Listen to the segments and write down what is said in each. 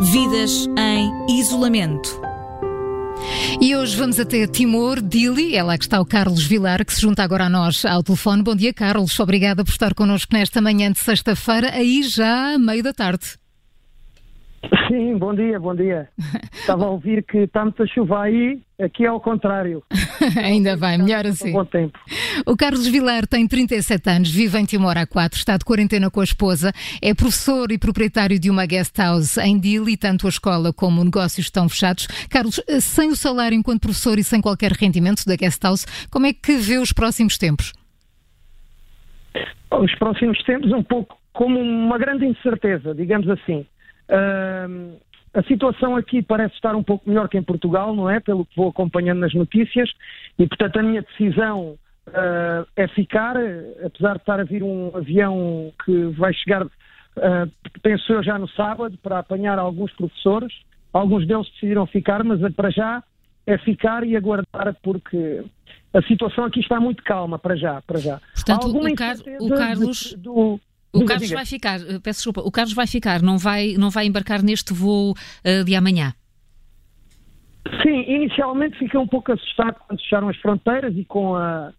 Vidas em isolamento. E hoje vamos até Timor, Dili, é lá que está o Carlos Vilar, que se junta agora a nós ao telefone. Bom dia, Carlos. Obrigada por estar connosco nesta manhã de sexta-feira, aí já meio da tarde. Sim, bom dia, bom dia. Estava a ouvir que está muita chuva aí, aqui é ao contrário. Ainda bem, melhor assim. Bom tempo. O Carlos Vilar tem 37 anos, vive em Timor há 4, está de quarentena com a esposa, é professor e proprietário de uma guest house em Dili, tanto a escola como o negócio estão fechados. Carlos, sem o salário enquanto professor e sem qualquer rendimento da guest house, como é que vê os próximos tempos? Os próximos tempos, um pouco como uma grande incerteza, digamos assim. Uh, a situação aqui parece estar um pouco melhor que em Portugal, não é? Pelo que vou acompanhando nas notícias, e portanto a minha decisão uh, é ficar, apesar de estar a vir um avião que vai chegar, uh, penso eu, já no sábado, para apanhar alguns professores. Alguns deles decidiram ficar, mas para já é ficar e aguardar, porque a situação aqui está muito calma, para já. Para já. Portanto, o, Car o Carlos. De, do, o diga, Carlos diga. vai ficar, eh, peço desculpa, o Carlos vai ficar, não vai, não vai embarcar neste voo uh, de amanhã? Sim, inicialmente fiquei um pouco assustado quando fecharam as fronteiras e com a,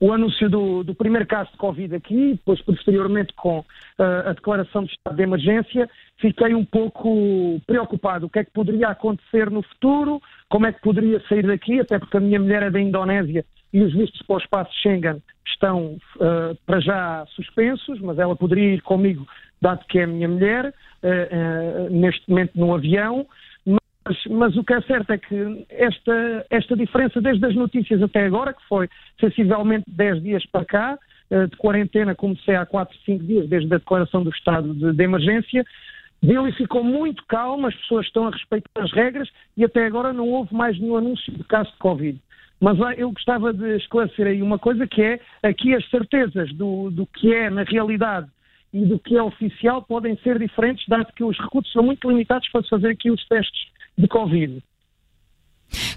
o anúncio do, do, primeiro caso de Covid aqui, depois posteriormente com uh, a declaração de estado de emergência, fiquei um pouco preocupado. O que é que poderia acontecer no futuro? Como é que poderia sair daqui? Até porque a minha mulher é da Indonésia e os vistos para o espaço Schengen estão uh, para já suspensos, mas ela poderia ir comigo, dado que é a minha mulher, uh, uh, neste momento no avião. Mas, mas, o que é certo é que esta, esta diferença, desde as notícias até agora, que foi sensivelmente 10 dias para cá, de quarentena, comecei há 4, 5 dias, desde a declaração do estado de, de emergência, Dili ficou muito calmo, as pessoas estão a respeitar as regras e até agora não houve mais nenhum anúncio de caso de Covid. Mas eu gostava de esclarecer aí uma coisa que é aqui as certezas do, do que é na realidade e do que é oficial podem ser diferentes, dado que os recursos são muito limitados para fazer aqui os testes de Covid.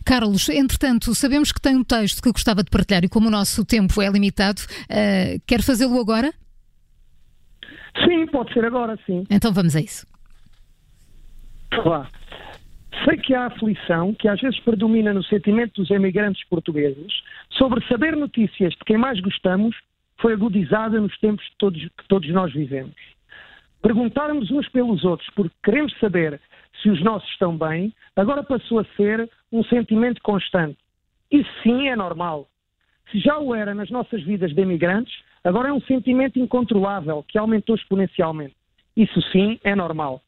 Carlos, entretanto, sabemos que tem um texto que gostava de partilhar e como o nosso tempo é limitado, uh, quer fazê-lo agora? Sim, pode ser agora, sim. Então vamos a isso. Claro. Sei que há aflição, que às vezes predomina no sentimento dos emigrantes portugueses, sobre saber notícias de quem mais gostamos foi agudizada nos tempos que todos, que todos nós vivemos. Perguntarmos uns pelos outros porque queremos saber se os nossos estão bem, agora passou a ser um sentimento constante. Isso sim é normal. Se já o era nas nossas vidas de emigrantes, agora é um sentimento incontrolável que aumentou exponencialmente. Isso sim é normal.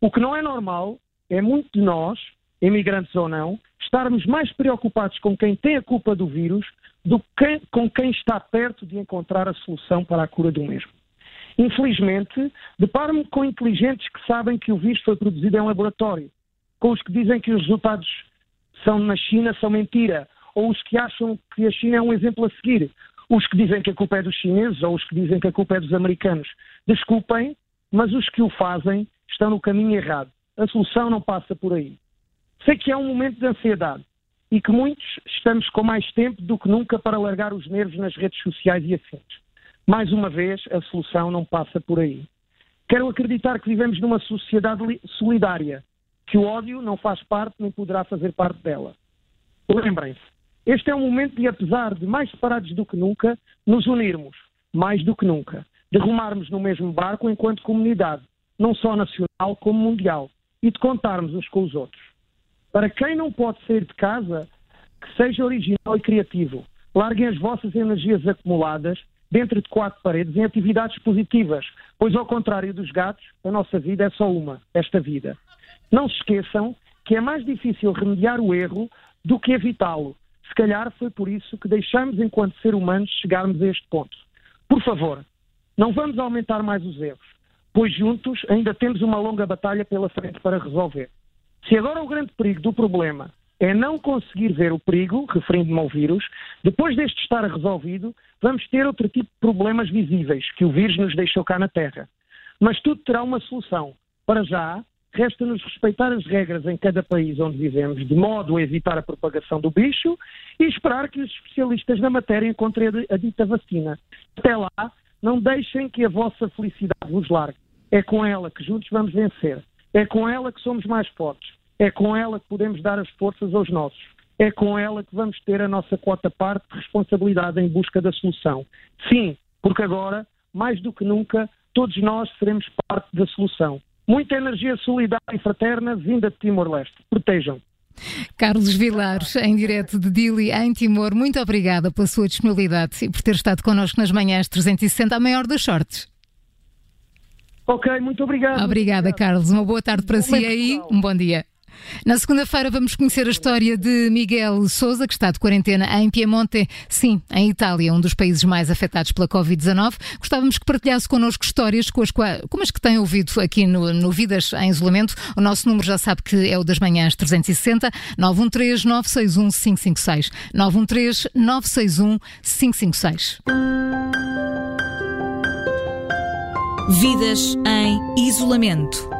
O que não é normal é muito de nós, imigrantes ou não, estarmos mais preocupados com quem tem a culpa do vírus do que com quem está perto de encontrar a solução para a cura do mesmo. Infelizmente, deparo-me com inteligentes que sabem que o vírus foi produzido em laboratório, com os que dizem que os resultados são na China são mentira, ou os que acham que a China é um exemplo a seguir, os que dizem que a culpa é dos chineses ou os que dizem que a culpa é dos americanos. Desculpem, mas os que o fazem estão no caminho errado a solução não passa por aí. Sei que é um momento de ansiedade e que muitos estamos com mais tempo do que nunca para largar os nervos nas redes sociais e afins. Mais uma vez, a solução não passa por aí. Quero acreditar que vivemos numa sociedade solidária, que o ódio não faz parte nem poderá fazer parte dela. Lembrem-se, este é um momento de, apesar de mais separados do que nunca, nos unirmos, mais do que nunca, de rumarmos no mesmo barco enquanto comunidade, não só nacional como mundial e de contarmos uns com os outros. Para quem não pode sair de casa, que seja original e criativo. Larguem as vossas energias acumuladas dentro de quatro paredes em atividades positivas, pois ao contrário dos gatos, a nossa vida é só uma, esta vida. Não se esqueçam que é mais difícil remediar o erro do que evitá-lo. Se calhar foi por isso que deixamos, enquanto ser humanos, chegarmos a este ponto. Por favor, não vamos aumentar mais os erros pois juntos ainda temos uma longa batalha pela frente para resolver. Se agora o grande perigo do problema é não conseguir ver o perigo, referindo-me ao vírus, depois deste estar resolvido, vamos ter outro tipo de problemas visíveis que o vírus nos deixou cá na Terra. Mas tudo terá uma solução. Para já, resta-nos respeitar as regras em cada país onde vivemos, de modo a evitar a propagação do bicho e esperar que os especialistas na matéria encontrem a dita vacina. Até lá, não deixem que a vossa felicidade vos largue. É com ela que juntos vamos vencer. É com ela que somos mais fortes. É com ela que podemos dar as forças aos nossos. É com ela que vamos ter a nossa quota parte de responsabilidade em busca da solução. Sim, porque agora, mais do que nunca, todos nós seremos parte da solução. Muita energia solidária e fraterna vinda de Timor-Leste. Protejam. Carlos Vilar, em direto de Dili, em Timor, muito obrigada pela sua disponibilidade e por ter estado connosco nas manhãs 360, a maior das sortes. Ok, muito obrigado. Obrigada, muito Carlos. Uma boa tarde para si aí. Um bom dia. Na segunda-feira vamos conhecer a história de Miguel Souza, que está de quarentena em Piemonte, sim, em Itália, um dos países mais afetados pela Covid-19. Gostávamos que partilhasse connosco histórias com as como as que tem ouvido aqui no, no Vidas em Isolamento. O nosso número já sabe que é o das manhãs 360 913 961 556 913 961 556. Vidas em isolamento.